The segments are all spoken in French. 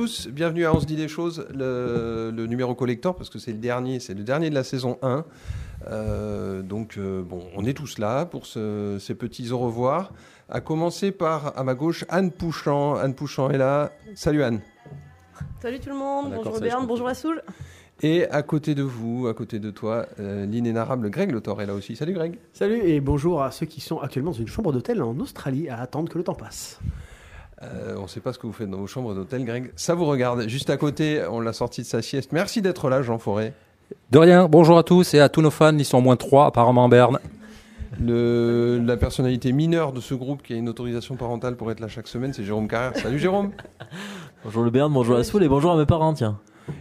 tous, bienvenue à On se dit des choses, le, le numéro collector, parce que c'est le dernier, c'est le dernier de la saison 1. Euh, donc, euh, bon, on est tous là pour ce- ces petits au revoir. À commencer par, à ma gauche, Anne Pouchant. Anne Pouchant est là. Salut Anne. Salut tout le monde, Ah, bonjour Berne, bonjour Assoul. Et à côté de vous, à côté de toi, euh, l'inénarrable Greg Lothor est là aussi. Salut Greg. Salut et bonjour à ceux qui sont actuellement dans une chambre d'hôtel en Australie à attendre que le temps passe. Euh, on ne sait pas ce que vous faites dans vos chambres d'hôtel, Greg. Ça vous regarde. Juste à côté, on l'a sorti de sa sieste. Merci d'être là, Jean Forêt. De rien, bonjour à tous et à tous nos fans, ils sont au moins trois apparemment en Berne. Le, la personnalité mineure de ce groupe qui a une autorisation parentale pour être là chaque semaine, c'est Jérôme Carrère. Salut Jérôme. Bonjour le Berne, bonjour à Soul et bonjour à mes parents, tiens.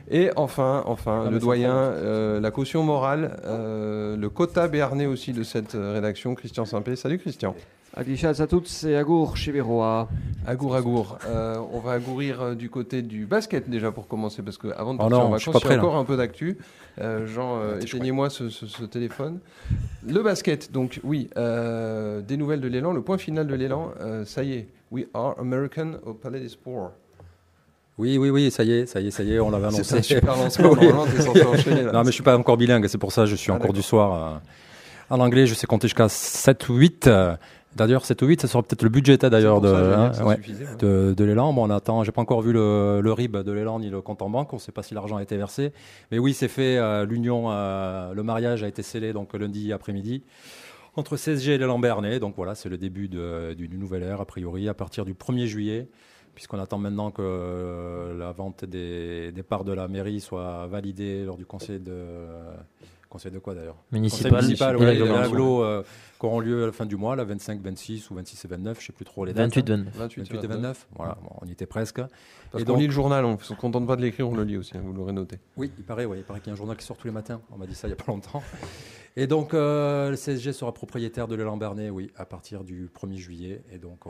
Et enfin, enfin, Ah, le doyen, euh, la caution morale, euh, le quota béarnais aussi de cette euh, rédaction, Christian Simpé. Salut Christian. Aglishas à toutes, c'est Agour chez Véroa. Agour, agour. Euh, on va agourir du côté du basket déjà pour commencer, parce que avant de Oh partir non, en vacances, il y a là. encore un peu d'actu. Euh, Jean, euh, t'es éteignez-moi ce, ce- ce téléphone. Le basket, donc oui, euh, des nouvelles de l'élan, le point final de l'élan, euh, ça y est, we are American au Palais des Sports. Oui, oui, oui, ça y est, ça y est, ça y est, on l'avait C'est un annoncé. super lancement, Oui. normalement t'es censé enchaîner là. Non, mais je suis pas encore bilingue, c'est pour ça que je suis Ah, en cours du soir. euh, en anglais, je sais compter jusqu'à 7 ou 8. euh, D'ailleurs, 7 ou 8, ça sera peut-être le budget C'est d'ailleurs de, hein, ouais, de, de l'élan. Bon, on attend, j'ai pas encore vu le, le RIB de l'élan ni le compte en banque, on sait pas si l'argent a été versé. Mais oui, c'est fait, euh, l'union, euh, le mariage a été scellé donc lundi après-midi entre CSG et l'élan Bernay. Donc voilà, c'est le début d'une nouvelle ère, a priori, à partir du 1er juillet, puisqu'on attend maintenant que euh, la vente des, des parts de la mairie soit validée lors du conseil de. Conseil de quoi d'ailleurs? Municipal, Conseil municipal, et ouais, agglos euh, qui auront lieu à la fin du mois, la 25, 26 ou 26 et 29, je sais plus trop les dates. 28, 29. 28, 28 et 29, voilà, bon, on y était presque. Parce Et qu'on donc- lit le journal, on ne se contente pas de l'écrire, on le lit aussi, hein, vous l'aurez noté. Oui, il paraît, ouais, il paraît qu'il y a un journal qui sort tous les matins. On m'a dit ça il n'y a pas longtemps. Et donc, euh, le CSG sera propriétaire de l'élan Bernay, oui, à partir du 1er juillet. Et donc,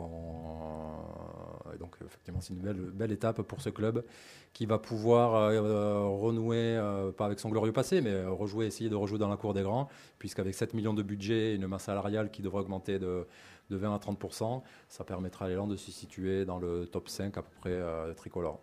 effectivement, c'est une belle, étape pour ce club qui va pouvoir euh, renouer, euh, pas avec son glorieux passé, mais rejouer, essayer de rejouer dans la cour des grands, puisqu'avec 7 millions de budget et une masse salariale qui devrait augmenter de, de 20 à 30% ça permettra à l'élan de se situer dans le top 5 à peu près tricolore.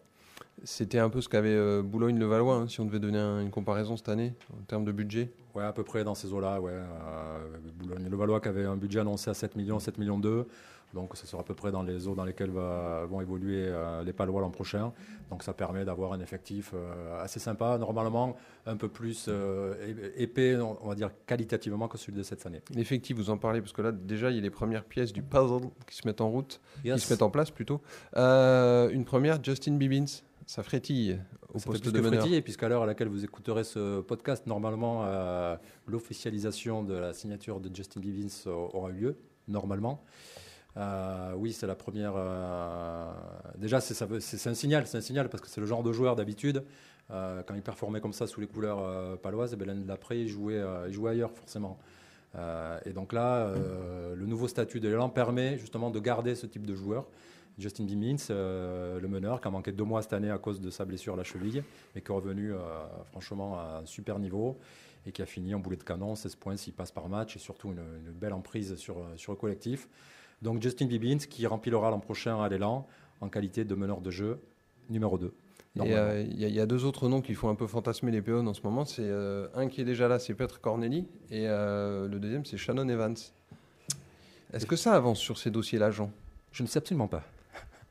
C'était un peu ce qu'avait euh, Boulogne-le-Valois, hein, si on devait donner un- une comparaison cette année, en termes de budget. Ouais, à peu près dans ces eaux-là. Ouais. Euh, Boulogne, le Valois qui avait un budget annoncé à 7 millions, 7 millions 2. Donc, ce sera à peu près dans les eaux dans lesquelles va- vont évoluer euh, les Palois l'an prochain. Donc, ça permet d'avoir un effectif assez sympa. Normalement, un peu plus épais, on va dire qualitativement, que celui de cette année. L'effectif, vous en parlez, parce que là, déjà, il y a les premières pièces du puzzle qui se mettent en route, qui se mettent en place plutôt. Une première, Justin Bibbins, ça frétille au Ça poste de meneur. puisqu'à l'heure à laquelle vous écouterez ce podcast, normalement, euh, l'officialisation de la signature de Justin Bivins aura eu lieu, normalement. Euh, oui, c'est la première. euh, déjà, c'est un signal, c'est un signal parce que c'est le genre de joueur d'habitude. quand il performait comme ça sous les couleurs paloises, ben, l'année d'après, il jouait, il jouait ailleurs forcément. Et donc là, le nouveau statut de l'élan permet justement de garder ce type de joueur. Justin Bimmins, euh, le meneur, qui a manqué deux mois cette année à cause de sa blessure à la cheville, mais qui est revenu euh, franchement à un super niveau et qui a fini en boulet de canon, 16 points s'il passe par match et surtout une, une belle emprise sur, euh, sur le collectif. Donc Justin Bibbins qui remplira l'an prochain à l'élan en qualité de meneur de jeu numéro 2. Et euh, il y, a- il y a deux autres noms qui font un peu fantasmer les péons en ce moment. C'est euh, un qui est déjà là, c'est Petre Corneli, et euh, le deuxième, c'est Shannon Evans. Est-ce que ça avance sur ces dossiers-là, Jean? Je ne sais absolument pas.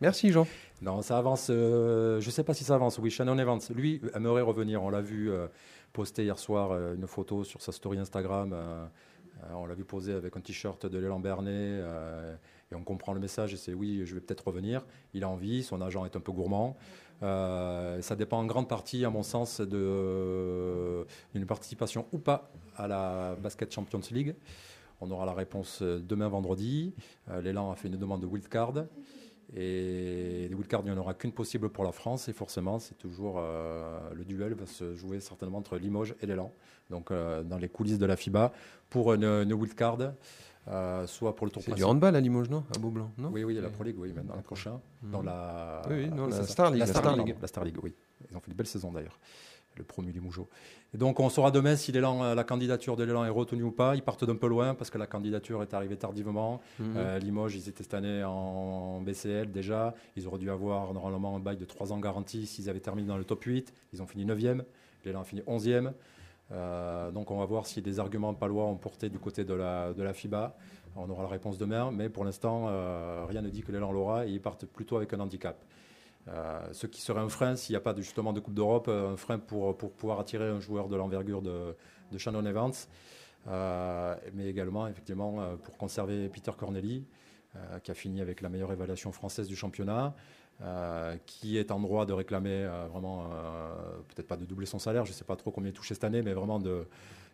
Merci, Jean. Non, ça avance. euh, je ne sais pas si ça avance. Oui, Shannon Evans, lui, aimerait revenir. On l'a vu euh, poster hier soir euh, une photo sur sa story Instagram. on l'a vu poser avec un t-shirt de l'élan Bernay. euh, et on comprend le message. Et c'est oui, je vais peut-être revenir. Il a envie. Son agent est un peu gourmand. Ça dépend en grande partie, à mon sens, d'une participation ou pas à la Basket Champions League. On aura la réponse demain vendredi. L'élan a fait une demande de wildcard. Et des wildcards, il n'y en aura qu'une possible pour la France. Et forcément, c'est toujours euh, le duel va se jouer certainement entre Limoges et l'élan. Donc, euh, dans les coulisses de la FIBA, pour une, une wildcard, euh, soit pour le tour C'est du handball à Limoges, non? À Beaublanc, non? Oui, oui, la Pro League, oui, maintenant, le prochain. Mhm. Dans la, Oui, oui, non, la. Star League, La Star, League, la Star League, oui. Ils ont fait une belle saison d'ailleurs. Le promu Limougeau. Et donc on saura demain si l'élan, la candidature de l'élan est retenue ou pas. Ils partent d'un peu loin parce que la candidature est arrivée tardivement. Mhm. Euh, Limoges, ils étaient cette année en BCL déjà. Ils auraient dû avoir normalement un bail de 3 ans garanti s'ils avaient terminé dans le top 8. Ils ont fini 9e. L'élan a fini 11e. Euh, donc on va voir si des arguments palois ont porté du côté de la, de la FIBA. On aura la réponse demain, mais pour l'instant, euh, rien ne dit que l'élan l'aura et ils partent plutôt avec un handicap. Euh, ce qui serait un frein s'il n'y a pas de, justement de Coupe d'Europe, euh, un frein pour, pour pouvoir attirer un joueur de l'envergure de, de Shannon Evans, euh, mais également effectivement euh, pour conserver Peter Corneli, euh, qui a fini avec la meilleure évaluation française du championnat, qui est en droit de réclamer vraiment, peut-être pas de doubler son salaire, je ne sais pas trop combien il touche cette année, mais vraiment de,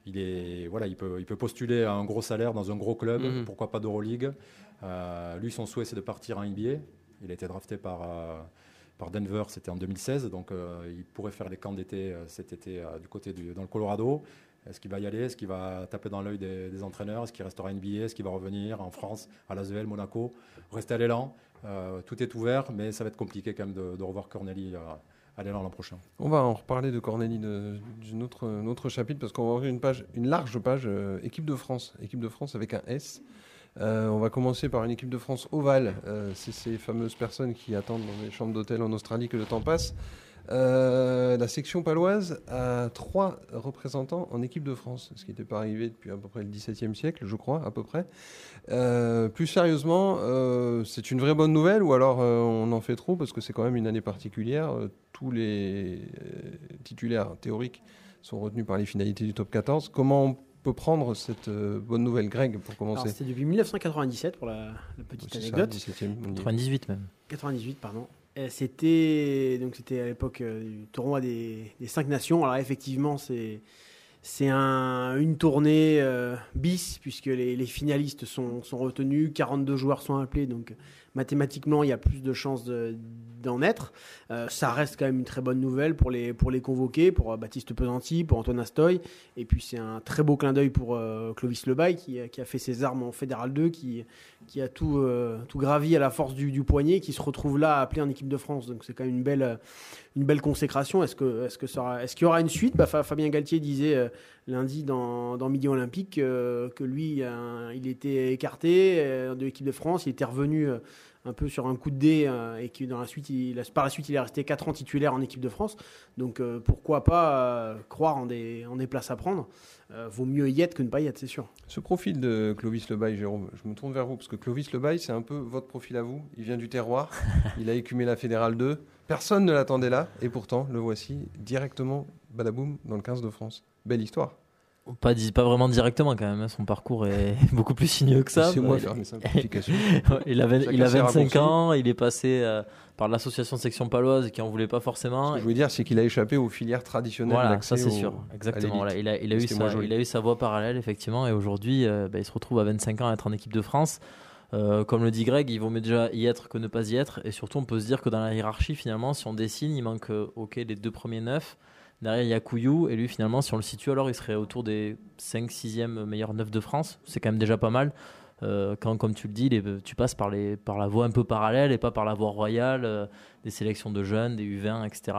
il, est, voilà, il, peut, il peut postuler à un gros salaire dans un gros club, Mhm. pourquoi pas d'Euroleague. Lui, son souhait, c'est de partir en NBA. Il a été drafté par, par Denver, c'était en 2016, donc euh, il pourrait faire les camps d'été euh, cet été euh, du côté du, dans le Colorado. Est-ce qu'il va y aller? Est-ce qu'il va taper dans l'œil des, entraîneurs? Est-ce qu'il restera NBA Est-ce qu'il va revenir en France, à l'Asvel, Monaco? Rester à l'élan. Tout est ouvert, mais ça va être compliqué quand même de, revoir Corneli à l'élan l'an prochain. On va en reparler de Cornélie de- d'un autre, autre chapitre parce qu'on va ouvrir une page, une large page équipe de France, équipe de France avec un S. Euh, on va commencer par une équipe de France ovale. Euh, c'est ces fameuses personnes qui attendent dans les chambres d'hôtel en Australie que le temps passe. Euh, la section paloise a trois représentants en équipe de France, ce qui n'était pas arrivé depuis à peu près le XVIIe siècle, je crois, à peu près. Plus sérieusement, c'est une vraie bonne nouvelle ou alors on en fait trop parce que c'est quand même une année particulière. Tous les titulaires théoriques sont retenus par les finalités du top 14. Comment on peut prendre cette euh, bonne nouvelle, Greg, pour Alors, commencer C'était depuis 1997 pour la, la petite ça, anecdote. 17e, on dit. 98 même. 98, pardon. C'était donc c'était à l'époque euh, du tournoi des, des cinq nations. Alors effectivement, c'est c'est un, une tournée euh, bis puisque les, les finalistes sont, sont retenus, 42 joueurs sont appelés, donc mathématiquement il y a plus de chances de- d'en être. Euh, ça reste quand même une très bonne nouvelle pour les pour les convoquer, pour euh, Baptiste Pesanti, pour Antoine Astoy, et puis c'est un très beau clin d'œil pour euh, Clovis Lebaille qui, qui a fait ses armes en Fédéral 2, qui qui a tout, tout gravi à la force du, poignet, qui se retrouve là appelé en équipe de France. Donc c'est quand même une belle, une belle consécration. Est-ce qu'il y aura une suite? Bah, Fa- Fabien Galtier disait lundi dans, dans Midi Olympique que lui, il était écarté de l'équipe de France, il était revenu un peu sur un coup de dé euh, et il, par la suite, il est resté 4 ans titulaire en équipe de France. Donc euh, pourquoi pas euh, croire en des, en places à prendre Vaut mieux y être que ne pas y c'est sûr. Ce profil de Clovis Lebaille, Jérôme, je me tourne vers vous, parce que Clovis Lebaille, c'est un peu votre profil à vous. Il vient du terroir, il a écumé la Fédérale 2. Personne ne l'attendait là, et pourtant, le voici directement, badaboum, dans le 15 de France. Belle histoire. Pas, pas vraiment directement quand même, hein, son parcours est beaucoup plus sinueux que ça. C'est moi il, faire mes simplifications. il, avait, il a ses 25 raccourcis. ans, il est passé euh, par l'association section paloise qui en voulait pas forcément. Ce que je veux dire, c'est qu'il a échappé aux filières traditionnelles Voilà, ça c'est au- sûr, exactement. Voilà, il, a, il, a eu sa, il a eu sa voie parallèle, effectivement, et aujourd'hui, euh, bah, il se retrouve à 25 ans à être en équipe de France. Euh, comme le dit Greg, il vaut mieux déjà y être que ne pas y être. Et surtout, on peut se dire que dans la hiérarchie, finalement, si on dessine, il manque ok, les deux premiers neufs. Derrière, il y a Couillou. Et lui, finalement, si on le situe, alors il serait autour des 5-6e meilleurs neufs de France. C'est quand même déjà pas mal. Euh, quand, comme tu le dis, tu passes par, les, par la voie un peu parallèle et pas par la voie royale, euh, des sélections de jeunes, des U20, etc.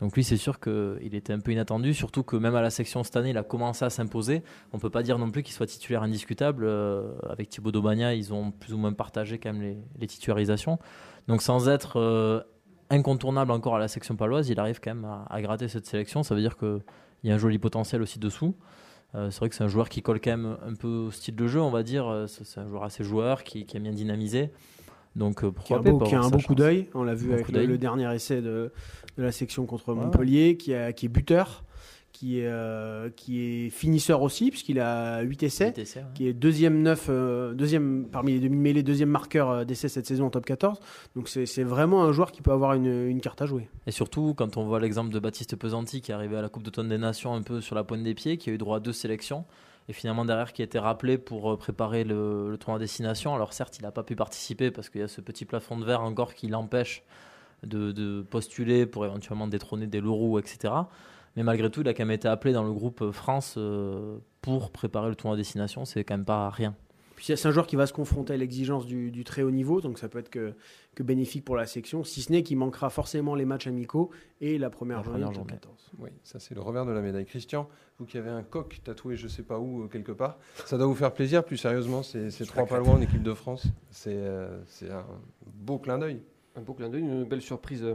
Donc lui, c'est sûr qu'il était un peu inattendu, surtout que même à la section cette année, il a commencé à s'imposer. On peut pas dire non plus qu'il soit titulaire indiscutable. Euh, avec Thibaut Daubagna, ils ont plus ou moins partagé quand même les, titularisations. Donc sans être incontournable encore à la section paloise, il arrive quand même à, à gratter cette sélection. Ça veut dire qu'il y a un joli potentiel aussi dessous. Euh, c'est vrai que c'est un joueur qui colle quand même un peu au style de jeu, on va dire. Euh, C'est un joueur assez joueur, qui, qui a bien dynamisé. Donc euh, qui a pourquoi un, beau, qui a un beau coup d'œil. On l'a vu avec le, dernier essai de, de la section contre Ouais. Montpellier, qui, a- qui est buteur, qui est, euh, qui est finisseur aussi, puisqu'il a 8 essais, ouais. qui est deuxième neuf, euh, deuxième parmi les demi-mêlés, deuxième marqueur euh, d'essai cette saison en top 14. Donc c'est vraiment un joueur qui peut avoir une, une carte à jouer. Et surtout, quand on voit l'exemple de Baptiste Pesanti qui est arrivé à la Coupe d'automne des Nations un peu sur la pointe des pieds, qui a eu droit à deux sélections, et finalement derrière qui a été rappelé pour préparer le, le tournoi à destination. Alors certes, il n'a pas pu participer parce qu'il y a ce petit plafond de verre encore qui l'empêche de, de postuler pour éventuellement détrôner des Leroux, etc. Mais malgré tout, il a quand même été appelé dans le groupe France euh, pour préparer le tournoi à destination. C'est quand même pas rien. Puis c'est un joueur qui va se confronter à l'exigence du, du très haut niveau, donc ça peut être que, que bénéfique pour la section, si ce n'est qu'il manquera forcément les matchs amicaux et la première La journée première journée. 14. Oui, ça c'est le revers de la médaille. Christian, vous qui avez un coq tatoué je sais pas où, euh, quelque part, ça doit vous faire plaisir. Plus sérieusement, c'est c'est trois pas loin en équipe de France. C'est euh, c'est un beau clin d'œil. Un beau clin d'œil, une belle surprise euh,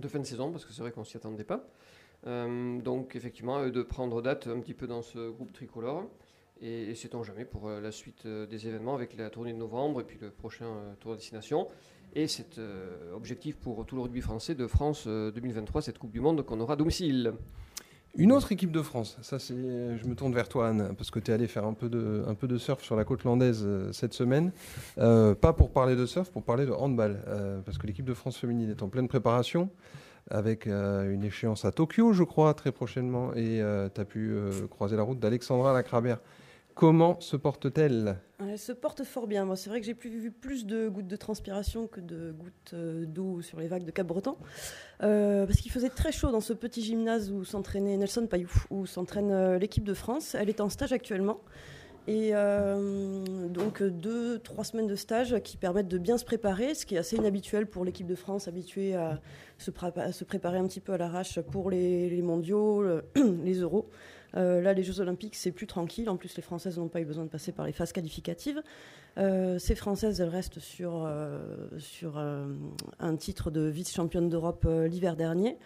de fin de saison, parce que c'est vrai qu'on s'y attendait pas. Euh, donc effectivement, euh, de prendre date un petit peu dans ce groupe tricolore. Et, et sait-on jamais pour euh, la suite euh, des événements avec la tournée de novembre et puis le prochain tour de destination. Et cet objectif pour tout le rugby français de France euh, 2023, cette Coupe du Monde qu'on aura à domicile. Une autre équipe de France, ça c'est, je me tourne vers toi Anne, parce que tu es allé faire un peu, de, un peu de surf sur la côte landaise euh, cette semaine. Euh, pas pour parler de surf, pour parler de handball, euh, parce que l'équipe de France féminine est en pleine préparation, avec une échéance à Tokyo, je crois, très prochainement, et tu as pu croiser la route d'Alexandra Lacrabert. Comment se porte-t-elle? Elle se porte fort bien. Moi, c'est vrai que j'ai plus vu plus de gouttes de transpiration que de gouttes euh, d'eau sur les vagues de Cap-Breton. Euh, parce qu'il faisait très chaud dans ce petit gymnase où s'entraînait Nelson Payou, où s'entraîne euh, l'équipe de France. Elle est en stage actuellement. Et euh, donc, euh, deux, trois semaines de stage qui permettent de bien se préparer, ce qui est assez inhabituel pour l'équipe de France, habituée à se, préparer un petit peu à l'arrache pour les, mondiaux, le- les euros. Euh, là, les Jeux Olympiques, c'est plus tranquille. En plus, les Françaises n'ont pas eu besoin de passer par les phases qualificatives. Euh, ces Françaises, elles restent sur, euh, sur un titre de vice-championne d'Europe l'hiver dernier.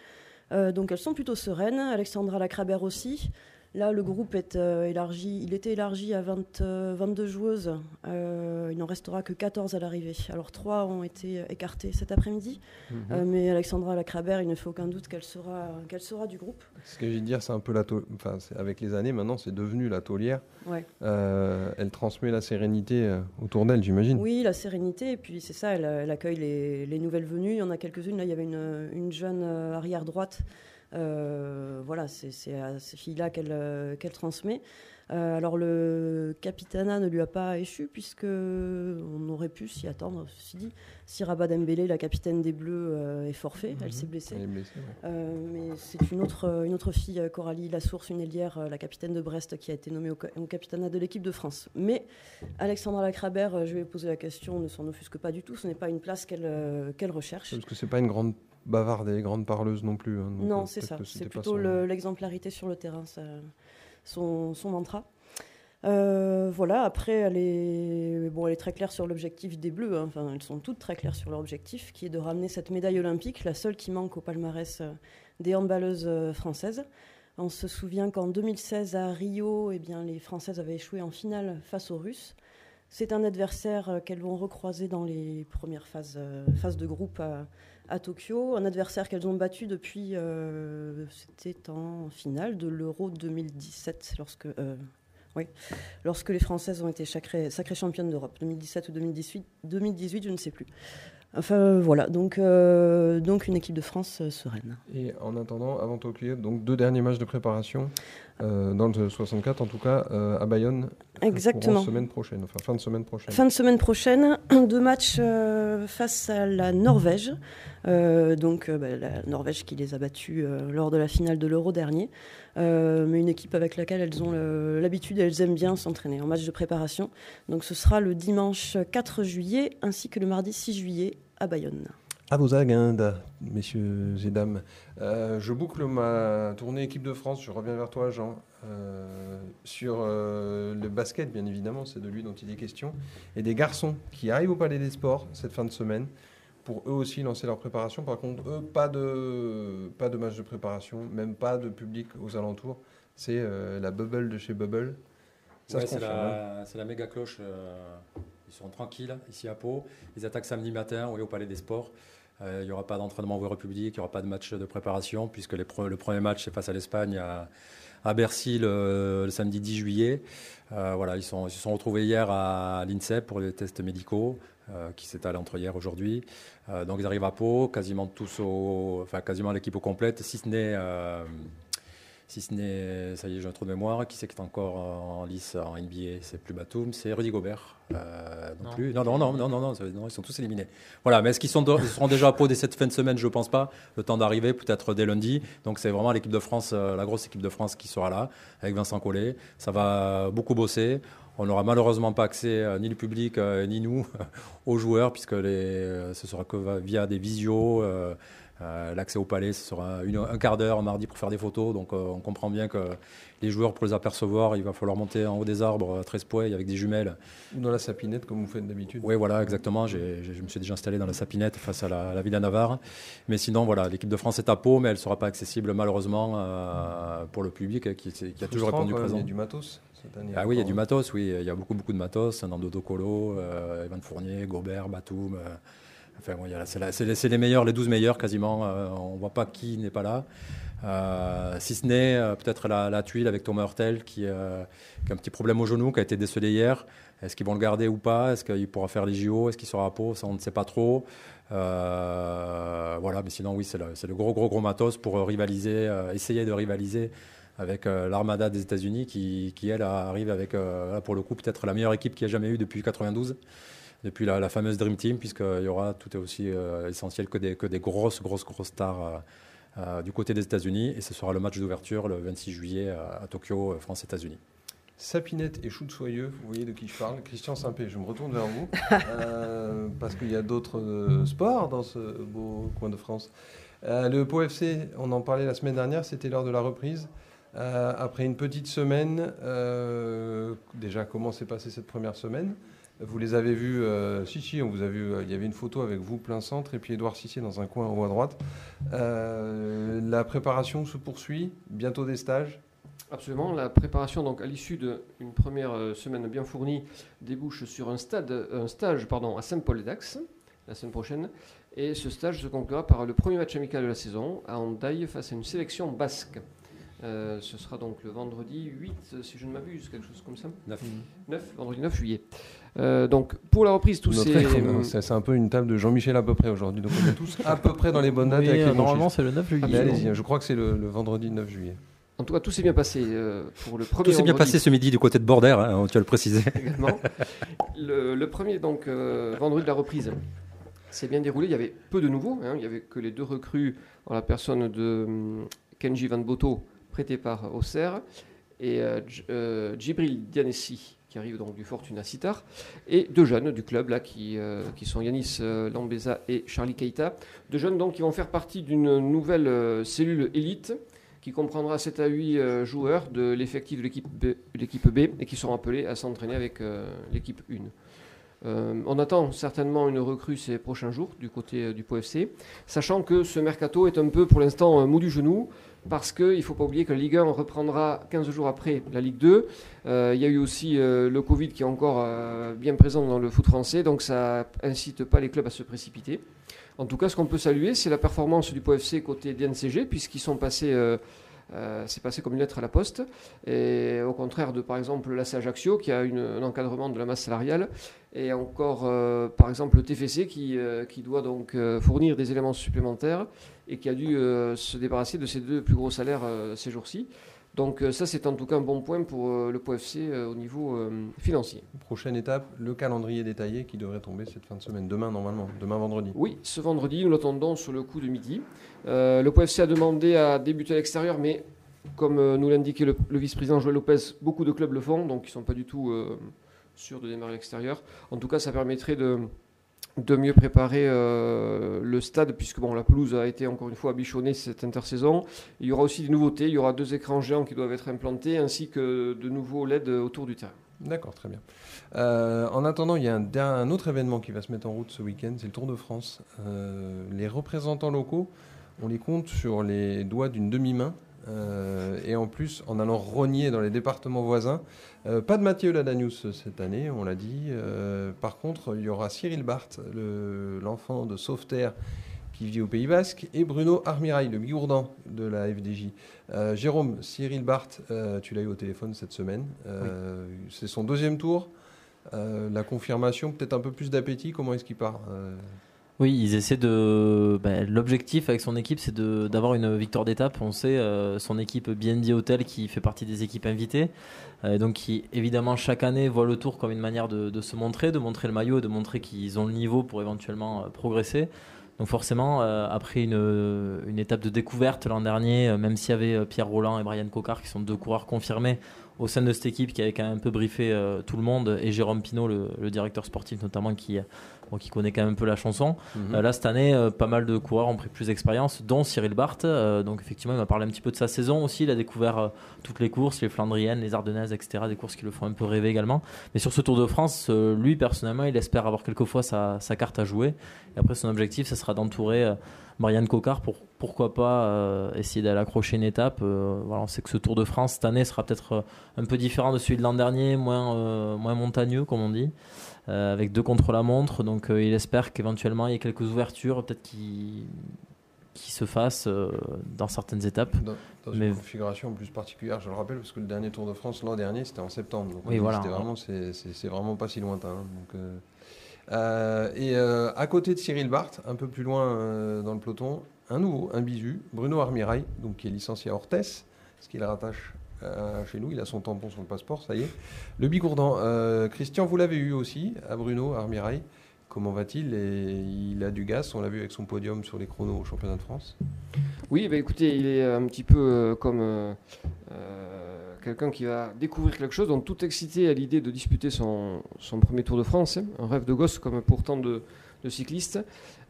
Donc, elles sont plutôt sereines. Alexandra Lacrabert aussi. Là, le groupe est euh, élargi. Il était élargi à 20, euh, 22 joueuses. Euh, il n'en restera que 14 à l'arrivée. Alors, 3 ont été écartées cet après-midi. Euh, mais Alexandra Lacrabert, il ne fait aucun doute qu'elle sera, qu'elle sera du groupe. Ce que j'ai de dire, c'est un peu la enfin, avec les années, maintenant, c'est devenu la taulière. Ouais. Elle transmet la sérénité autour d'elle, j'imagine. Oui, la sérénité, et puis c'est ça, elle, elle accueille les, les nouvelles venues. Il y en a quelques-unes. Là, il y avait une, une jeune arrière droite. Euh, voilà, c'est à ces filles-là qu'elle euh, qu'elle transmet. Euh, alors le capitana ne lui a pas échu puisque on aurait pu s'y attendre. Ceci dit, si Rabat Dembélé, la capitaine des Bleus, euh, est forfait, elle s'est blessée. Elle est blessée, ouais. Euh, mais c'est une autre, une autre fille, euh, Coralie Lassource, une ailière, euh, la capitaine de Brest, qui a été nommée au, au capitanat de l'équipe de France. Mais Alexandra Lacrabert, euh, je vais poser la question, ne s'en offusque pas du tout. Ce n'est pas une place qu'elle euh, qu'elle recherche. Parce que c'est pas une grande bavarde et grande parleuse non plus. hein, donc, euh, Non, c'est ça. C'est plutôt son- l'exemplarité sur le terrain, ça- son, son mantra. Euh, voilà, après, elle est, bon, elle est très claire sur l'objectif des Bleus. hein. Enfin, elles sont toutes très claires sur leur objectif, qui est de ramener cette médaille olympique, la seule qui manque au palmarès euh, des handballeuses françaises. On se souvient qu'en 2016 à Rio, eh bien, les Françaises avaient échoué en finale face aux Russes. C'est un adversaire qu'elles vont recroiser dans les premières phases, phases de groupe à, à Tokyo. Un adversaire qu'elles ont battu depuis, euh, c'était en finale de l'Euro 2017, lorsque, euh, oui, lorsque les Françaises ont été sacrées, sacrées championnes d'Europe. 2017 ou 2018, 2018, je ne sais plus. Enfin voilà, donc, euh, donc une équipe de France sereine. Et en attendant, avant Tokyo, donc deux derniers matchs de préparation euh, dans le 64, en tout cas euh, à Bayonne. Exactement. semaine prochaine, enfin fin de semaine prochaine. Fin de semaine prochaine, deux matchs euh, face à la Norvège. Donc bah, la Norvège qui les a battus lors de la finale de l'Euro dernier. Mais une équipe avec laquelle elles ont l'habitude, elles aiment bien s'entraîner en match de préparation. Donc ce sera le dimanche 4 juillet ainsi que le mardi 6 juillet à Bayonne. À vos agendas, messieurs et dames. Euh, je boucle ma tournée équipe de France. Je reviens vers toi, Jean. Euh, sur euh, le basket, bien évidemment, c'est de lui dont il est question. Et des garçons qui arrivent au Palais des Sports cette fin de semaine pour eux aussi lancer leur préparation. Par contre, eux, pas de, pas de match de préparation, même pas de public aux alentours. C'est la bubble de chez Bubble. Ouais, c'est hein. la, c'est la méga cloche. Ils sont tranquilles ici à Pau. Ils attaquent samedi matin au Palais des Sports. Euh, il n'y aura pas d'entraînement ouvert au public, il n'y aura pas de match de préparation, puisque le premier match c'est face à l'Espagne à, Bercy le, samedi 10 juillet. Euh, voilà, ils, se sont retrouvés hier à l'INSEP pour les tests médicaux, euh, qui s'étalent entre hier et aujourd'hui. Donc ils arrivent à Pau, quasiment tous au, enfin quasiment l'équipe au complète, si ce n'est si ce n'est, ça y est, j'ai un trou de mémoire. Qui c'est qui est encore en lice en NBA C'est plus Batum, c'est Rudy Gobert. Euh, non, Non. plus. Non, non, non, non, non, non, ils sont tous éliminés. Voilà, mais est-ce qu'ils sont de- ils seront déjà à Pau dès cette fin de semaine? Je ne pense pas. Le temps d'arriver, peut-être dès lundi. Donc c'est vraiment l'équipe de France, euh, la grosse équipe de France qui sera là, avec Vincent Collet. Ça va beaucoup bosser. On n'aura malheureusement pas accès, ni le public, ni nous, aux joueurs, puisque les, ce sera que via des visios. L'accès au palais, ce sera un quart d'heure mardi pour faire des photos. Donc on comprend bien que les joueurs, pour les apercevoir, il va falloir monter en haut des arbres à 13 poids avec des jumelles. Ou dans la sapinette, comme vous faites d'habitude. Oui, voilà, exactement. je me suis déjà installé dans la sapinette face à la, Villa Navarre. Mais sinon, voilà, l'équipe de France est à Pau, mais elle ne sera pas accessible malheureusement euh, pour le public qui, qui a toujours répondu présent. Il y a du matos cette année. Ah oui, il y a du matos, oui. Il y a beaucoup, beaucoup de matos. Nando Docolo, euh, Evan Fournier, Gobert, Batum. Euh, enfin, c'est les meilleurs, les 12 meilleurs quasiment. on ne voit pas qui n'est pas là. Euh, si ce n'est euh, peut-être la, tuile avec Thomas Hurtel euh, qui, a un petit problème au genou, qui a été décelé hier. Est-ce qu'ils vont le garder ou pas? Est-ce qu'il pourra faire les JO Est-ce qu'il sera à Pau Ça, on ne sait pas trop. voilà, mais sinon, oui, c'est le, gros, gros, gros matos pour rivaliser, essayer de rivaliser avec l'armada des États-Unis qui, elle, arrive avec, pour le coup, peut-être la meilleure équipe qu'il y a jamais eu depuis 92 depuis la, fameuse Dream Team, puisqu'il y aura tout est aussi essentiel que des, que des grosses, grosses, grosses stars euh, du côté des États-Unis. Et ce sera le match d'ouverture le 26 juillet à, Tokyo, euh, France-États-Unis. Sapinette et Chou Soyeux, vous voyez de qui je parle. Christian Simpé, je me retourne vers vous, euh, parce qu'il y a d'autres sports dans ce beau coin de France. le POFC, FC, on en parlait la semaine dernière, c'était l'heure de la reprise. après une petite semaine, déjà comment s'est passée cette première semaine? Vous les avez vus, euh, si, si, on vous a vu, euh, il y avait une photo avec vous plein centre et puis Edouard Sissier dans un coin en haut à droite. Euh, la préparation se poursuit, bientôt des stages Absolument, la préparation, donc à l'issue d'une première semaine bien fournie, débouche sur un, stade, un stage pardon, à Saint-Paul-d'Ax la semaine prochaine. Et ce stage se conclura par le premier match amical de la saison à Andaille face à une sélection basque. ce sera donc le vendredi 8, si je ne m'abuse, quelque chose comme ça 9. 9, vendredi 9 juillet. Euh, donc pour la reprise, tous ces. C'est un peu une table de Jean-Michel à peu près aujourd'hui. Donc on est tous à peu près dans les bonnes dates. avec normalement, c'est le 9 juillet. Ah, allez-y, je crois que c'est le, vendredi 9 juillet. En tout cas, tout s'est bien passé euh, pour le premier. Tout s'est bien passé ce midi du côté de Border, hein, tu as le précisé. Également. Le, premier donc euh, vendredi de la reprise s'est bien déroulé. Il y avait peu de nouveaux. Hein. il n'y avait que les deux recrues en la personne de hum, Kenji Van Boto, prêté par Auxerre, et Djibril Dianessi, qui arrivent donc du Fortuna Citar, et deux jeunes du club là qui, euh, sont Yanis euh, Lambeza et Charlie Keita. Deux jeunes donc qui vont faire partie d'une nouvelle euh, cellule élite qui comprendra 7 à 8 joueurs de l'effectif de l'équipe B, B, et qui seront appelés à s'entraîner avec l'équipe 1. on attend certainement une recrue ces prochains jours du côté du POFC, sachant que ce mercato est un peu pour l'instant mou du genou parce qu'il ne faut pas oublier que la Ligue 1 reprendra 15 jours après la Ligue 2. Euh, il y a eu aussi euh, le Covid qui est encore euh, bien présent dans le foot français, donc ça incite pas les clubs à se précipiter. En tout cas, ce qu'on peut saluer, c'est la performance du POFC côté DNCG, puisqu'ils sont passés c'est passé comme une lettre à la poste. Et au contraire de, par exemple, l'AC Ajaccio, qui a un encadrement de la masse salariale, et encore, euh, par exemple, le TFC, qui, euh, qui doit donc fournir des éléments supplémentaires et qui a dû se débarrasser de ses deux plus gros salaires ces jours-ci. Donc ça, c'est en tout cas un bon point pour le POFC au niveau financier. Prochaine étape, le calendrier détaillé qui devrait tomber cette fin de semaine, demain normalement, demain vendredi. Oui, ce vendredi, nous l'attendons sur le coup de midi. Euh, le PFC a demandé à débuter à l'extérieur, mais comme euh, nous l'indiquait le, vice-président Joël Lopez, beaucoup de clubs le font, donc ils ne sont pas du tout euh, sûrs de démarrer l'extérieur. En tout cas, ça permettrait de, mieux préparer le stade, puisque bon, la pelouse a été encore une fois bichonnée cette intersaison. Il y aura aussi des nouveautés, il y aura deux écrans géants qui doivent être implantés, ainsi que de nouveaux LED autour du terrain. D'accord, très bien. en attendant, il y a un, un, autre événement qui va se mettre en route ce week-end, c'est le Tour de France. les représentants locaux on les compte sur les doigts d'une demi-main. Euh, et en plus, en allant rogner dans les départements voisins. Euh, pas de Mathieu Ladanius cette année, on l'a dit. Euh, par contre, il y aura Cyril Barthes, l'enfant de Sauveterre qui vit au Pays Basque, et Bruno Armirail, le bigourdan de la FDJ. Jérôme, Cyril Barthes, tu l'as eu au téléphone cette semaine. C'est son deuxième tour. la confirmation, peut-être un peu plus d'appétit. Comment est-ce qu'il part oui, ils essaient de. Ben, l'objectif avec son équipe, c'est d'avoir une victoire d'étape. On sait, euh, son équipe BND Hotel, qui fait partie des équipes invitées, euh, donc qui évidemment chaque année voit le tour comme une manière de, se montrer, de montrer le maillot, de montrer qu'ils ont le niveau pour éventuellement euh, progresser. Donc forcément, euh, après une, une étape de découverte l'an dernier, même s'il y avait Pierre Roland et Brian Cocard qui sont deux coureurs confirmés au sein de cette équipe qui avait quand même un peu briefé tout le monde, et Jérôme Pinault, le, le directeur sportif notamment, qui, qui connaît quand même un peu la chanson. Mhm. Euh, là, cette année, euh, pas mal de coureurs ont pris plus d'expérience, dont Cyril Barthes. Euh, donc, effectivement, il m'a parlé un petit peu de sa saison aussi. Il a découvert toutes les courses, les Flandriennes, les Ardennaises, etc. Des courses qui le font un peu rêver également. Mais sur ce Tour de France, lui, personnellement, il espère avoir quelquefois sa, sa carte à jouer. Et après, son objectif, ce sera d'entourer Marianne Cocard pour pourquoi pas euh, essayer d'aller accrocher une étape. Euh, voilà, on sait que ce Tour de France cette année sera peut-être euh, un peu différent de celui de l'an dernier, moins, euh, moins montagneux, comme on dit avec deux contre la montre. Donc il espère qu'éventuellement il y ait quelques ouvertures, peut-être qui qui se fassent dans certaines étapes. Dans, dans Mais- une configuration plus particulière, je le rappelle, parce que le dernier Tour de France l'an dernier, c'était en septembre. Donc Oui, voilà. C'était vraiment, c'est, vraiment pas si lointain. hein. Donc, et euh, à côté de Cyril Barthes, un peu plus loin euh, dans le peloton, un nouveau, un bisu, Bruno Armirail, donc qui est licencié à Orthès, ce qui le rattache euh, chez nous. Il a son tampon sur le passeport, ça y est. Le Bigourdan, euh, Christian, vous l'avez eu aussi à Bruno Armirail. Comment va-t-il il a du gaz, on l'a vu avec son podium sur les chronos au championnat de France. Oui, bah écoutez, il est un petit peu euh, comme euh, euh, quelqu'un qui va découvrir quelque chose, donc tout excité à l'idée de disputer son, premier Tour de France, hein, un rêve de gosse comme pour tant de, de cyclistes,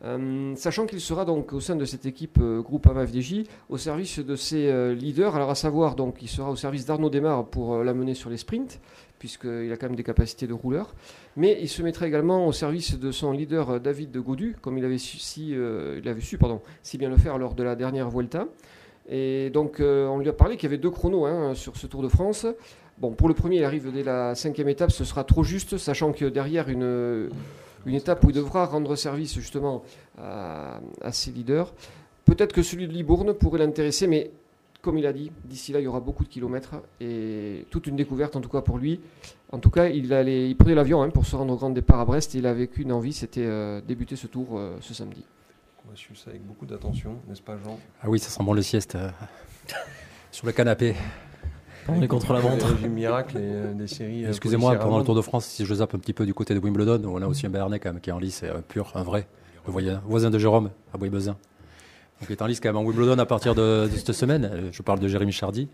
Euh, sachant qu'il sera donc au sein de cette équipe euh, groupe AMAFDJ au service de ses euh, leaders, alors à savoir donc il sera au service d'Arnaud Desmar pour euh, l'amener sur les sprints, puisqu'il a quand même des capacités de rouleur, mais il se mettra également au service de son leader David de Gaudu, comme il avait su, si, il avait su pardon, si bien le faire lors de la dernière Vuelta. Et donc, on lui a parlé qu'il y avait deux chronos hein, sur ce Tour de France. Bon, pour le premier, il arrive dès la cinquième étape, ce sera trop juste, sachant que derrière une, une étape où il devra rendre service justement à, à ses leaders. Peut-être que celui de Libourne pourrait l'intéresser, mais comme il a dit, d'ici là, il y aura beaucoup de kilomètres et toute une découverte en tout cas pour lui. En tout cas, il, allait, il prenait l'avion hein, pour se rendre au grand départ à Brest et il avait qu'une envie, c'était euh, débuter ce tour euh, ce samedi. On va suivre ça avec beaucoup d'attention, n'est-ce pas Jean? Ah oui, ça sent bon le sieste. euh, sur le canapé. On est contre la montre. Du miracle et euh, des séries. euh, Excusez-moi, pendant le. Tour de France, si je zappe un petit peu du côté de Wimbledon, on a aussi un Béarnais quand même qui est en lice, euh, pur, un vrai, le voisin, voisin de Jérôme, à Bois-Bezin. Donc il est en lice quand même en Wimbledon à partir de, de cette semaine. Euh, Je parle de Jérémy Chardy,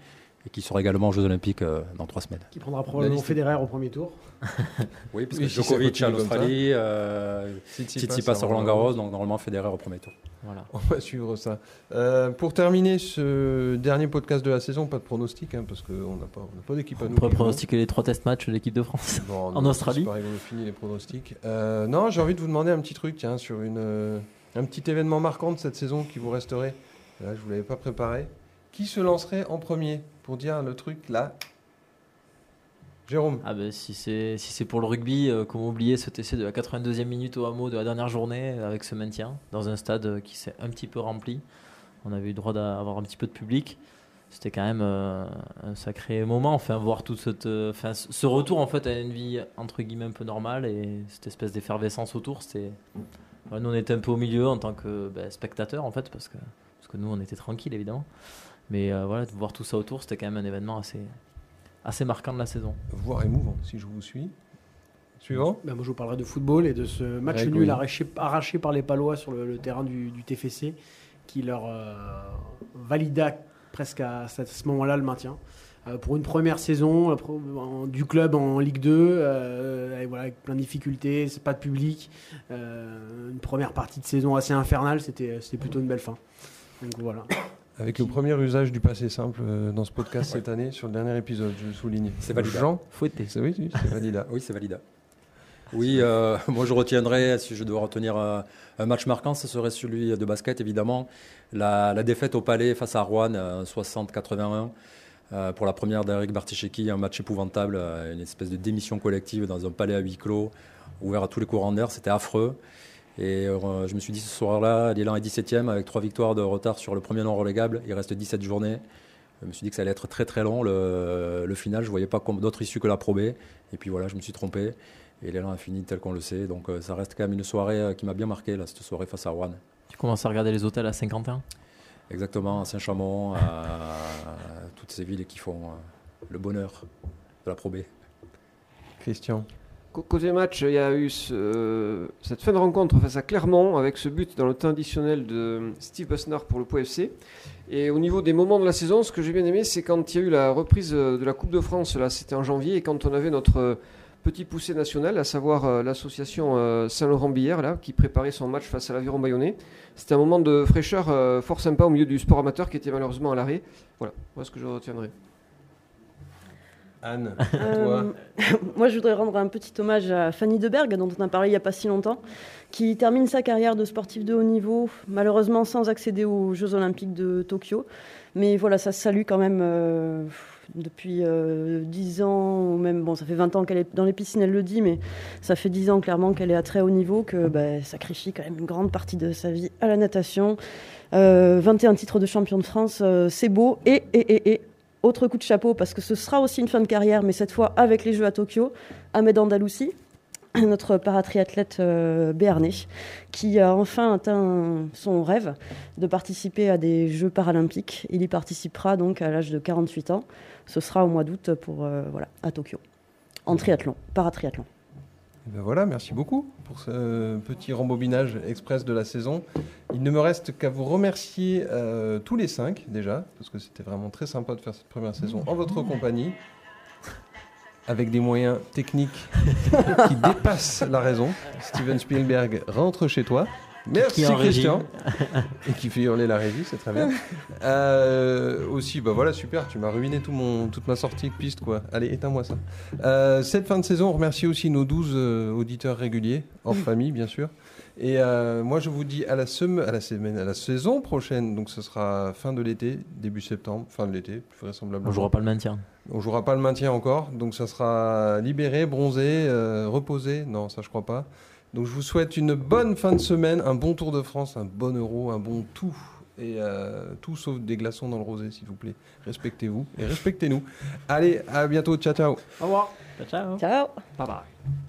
et qui sera également aux Jeux Olympiques euh, dans trois semaines. Qui prendra probablement Federer au premier tour. Oui, parce Oui, que ça Djokovic continue en comme ça. Australie, euh, Tsitsipas passe à Roland Garros, donc normalement Federer au premier tour. Voilà. On va suivre ça. Euh, pour terminer ce dernier podcast de la saison, pas de pronostic, hein, parce qu'on n'a pas, on n'a pas d'équipe à On nous. pourrait qui joue. pronostiquer les trois test matchs de l'équipe de France. Bon, En non, Australie C'est pas rigolo, fini les pronostics. Euh, non, j'ai envie de vous demander un petit truc, tiens, sur une, euh, un petit événement marquant de cette saison qui vous resterait. Là, je vous l'avais pas préparé. Qui se lancerait en premier? Pour dire le truc là Jérôme. Ah ben si c'est si c'est pour le rugby, euh, comment oublier ce TC de la 82e minute au hameau de la dernière journée euh, avec ce maintien dans un stade euh, qui s'est un petit peu rempli. On avait eu le droit d'avoir un petit peu de public. C'était quand même euh, un sacré moment. Enfin voir enfin, ce retour en fait à une vie entre guillemets un peu normale et cette espèce d'effervescence autour. C'était nous on était un peu au milieu en tant que ben, spectateurs en fait parce que parce que nous on était tranquille évidemment. Mais euh, voilà de voir tout ça autour, c'était quand même un événement assez assez marquant de la saison. Voire émouvant, si je vous suis. Suivant Ben, moi, je vous parlerai de football et de ce match nul oui. arraché, arraché par les Palois sur le, le terrain du, du TFC qui leur euh, valida presque à, ce- ce moment-là le maintien. Euh, pour une première saison en- du club en Ligue 2, euh, et voilà, avec plein de difficultés, c'est pas de public, euh, une première partie de saison assez infernale, c'était c'était plutôt une belle fin. Donc voilà. Avec le premier usage du passé simple euh, dans ce podcast cette année, sur le dernier épisode, je le souligne. C'est validé. Jean Fouetté. C'est oui, oui, c'est validé. Oui, c'est valide. Oui, euh, moi je retiendrai, si je dois retenir euh, un match marquant, ce serait celui de basket, évidemment. La, la défaite au Palais face à Rouen, euh, 60-81, euh, pour la première d'Eric Barticheki, un match épouvantable, euh, une espèce de démission collective dans un palais à huis clos, ouvert à tous les courants d'air, c'était affreux. Et euh, je me suis dit ce soir-là, l'élan est 17e, avec trois victoires de retard sur le premier non relégable, il reste 17 journées. Je me suis dit que ça allait être très très long, le, le final, je ne voyais pas comme d'autres issues que la probée. Et puis voilà, je me suis trompé. Et l'élan a fini tel qu'on le sait. Donc euh, ça reste quand même une soirée euh, qui m'a bien marqué, là, cette soirée face à Rouen. Tu commences à regarder les hôtels à Saint-Quentin Exactement, à Saint-Chamond, à, toutes ces villes qui font euh, le bonheur de la probée. Christian. Côté match, il y a eu ce- cette fin de rencontre face à Clermont avec ce but dans le temps additionnel de Steve Bussner pour le Pau FC. Et au niveau des moments de la saison, ce que j'ai bien aimé, c'est quand il y a eu la reprise euh, de la Coupe de France, là c'était en janvier, et quand on avait notre euh, petit poussé national, à savoir euh, l'association euh, Saint-Laurent-Billère, qui préparait son match face à l'Aviron Bayonnais. C'était un moment de fraîcheur euh, fort sympa au milieu du sport amateur qui était malheureusement à l'arrêt. Voilà, voilà ce que je retiendrai. Anne, Euh, moi, je voudrais rendre un petit hommage à Fanny Deberg, dont on a parlé il n'y a pas si longtemps, qui termine sa carrière de sportive de haut niveau, malheureusement sans accéder aux Jeux Olympiques de Tokyo. Mais voilà, ça se salue quand même euh, depuis euh, 10 ans, ou même, bon, ça fait 20 ans qu'elle est dans les piscines, elle le dit, mais ça fait 10 ans clairement qu'elle est à très haut niveau, que bah, sacrifie quand même une grande partie de sa vie à la natation. Euh, 21 titres de champion de France, euh, c'est beau. Et, et, et, et, autre coup de chapeau, parce que ce sera aussi une fin de carrière, mais cette fois avec les Jeux à Tokyo, Ahmed Andalousi, notre paratriathlète euh, béarnais, qui a enfin atteint son rêve de participer à des Jeux paralympiques. Il y participera donc à l'âge de 48 ans. Ce sera au mois d'août pour euh, voilà à Tokyo, en triathlon, paratriathlon. Et ben voilà, merci beaucoup pour ce petit rembobinage express de la saison. Il ne me reste qu'à vous remercier euh, tous les cinq déjà, parce que c'était vraiment très sympa de faire cette première saison en votre compagnie, avec des moyens techniques qui dépassent la raison. Steven Spielberg rentre chez toi. Merci en. Christian. Et qui fait hurler la régie, c'est très bien. Euh, aussi, bah voilà, super, tu m'as ruiné tout mon, toute ma sortie de piste, quoi. Allez, éteins-moi ça. Euh, cette fin de saison, on remercie aussi nos 12 euh, auditeurs réguliers, hors famille, bien sûr. Et moi, je vous dis à la, à la semaine, à la saison prochaine. Donc, ce sera fin de l'été, début septembre, fin de l'été, plus vraisemblablement. On jouera pas le maintien. On jouera pas le maintien encore, donc ça sera libéré, bronzé, reposé. Non, ça je crois pas. Donc je vous souhaite une bonne fin de semaine, un bon Tour de France, un bon Euro, un bon tout. Et euh, tout sauf des glaçons dans le rosé, s'il vous plaît. Respectez-vous et respectez-nous. Allez, à bientôt. Ciao, ciao. Au revoir. Ciao. Ciao Bye bye.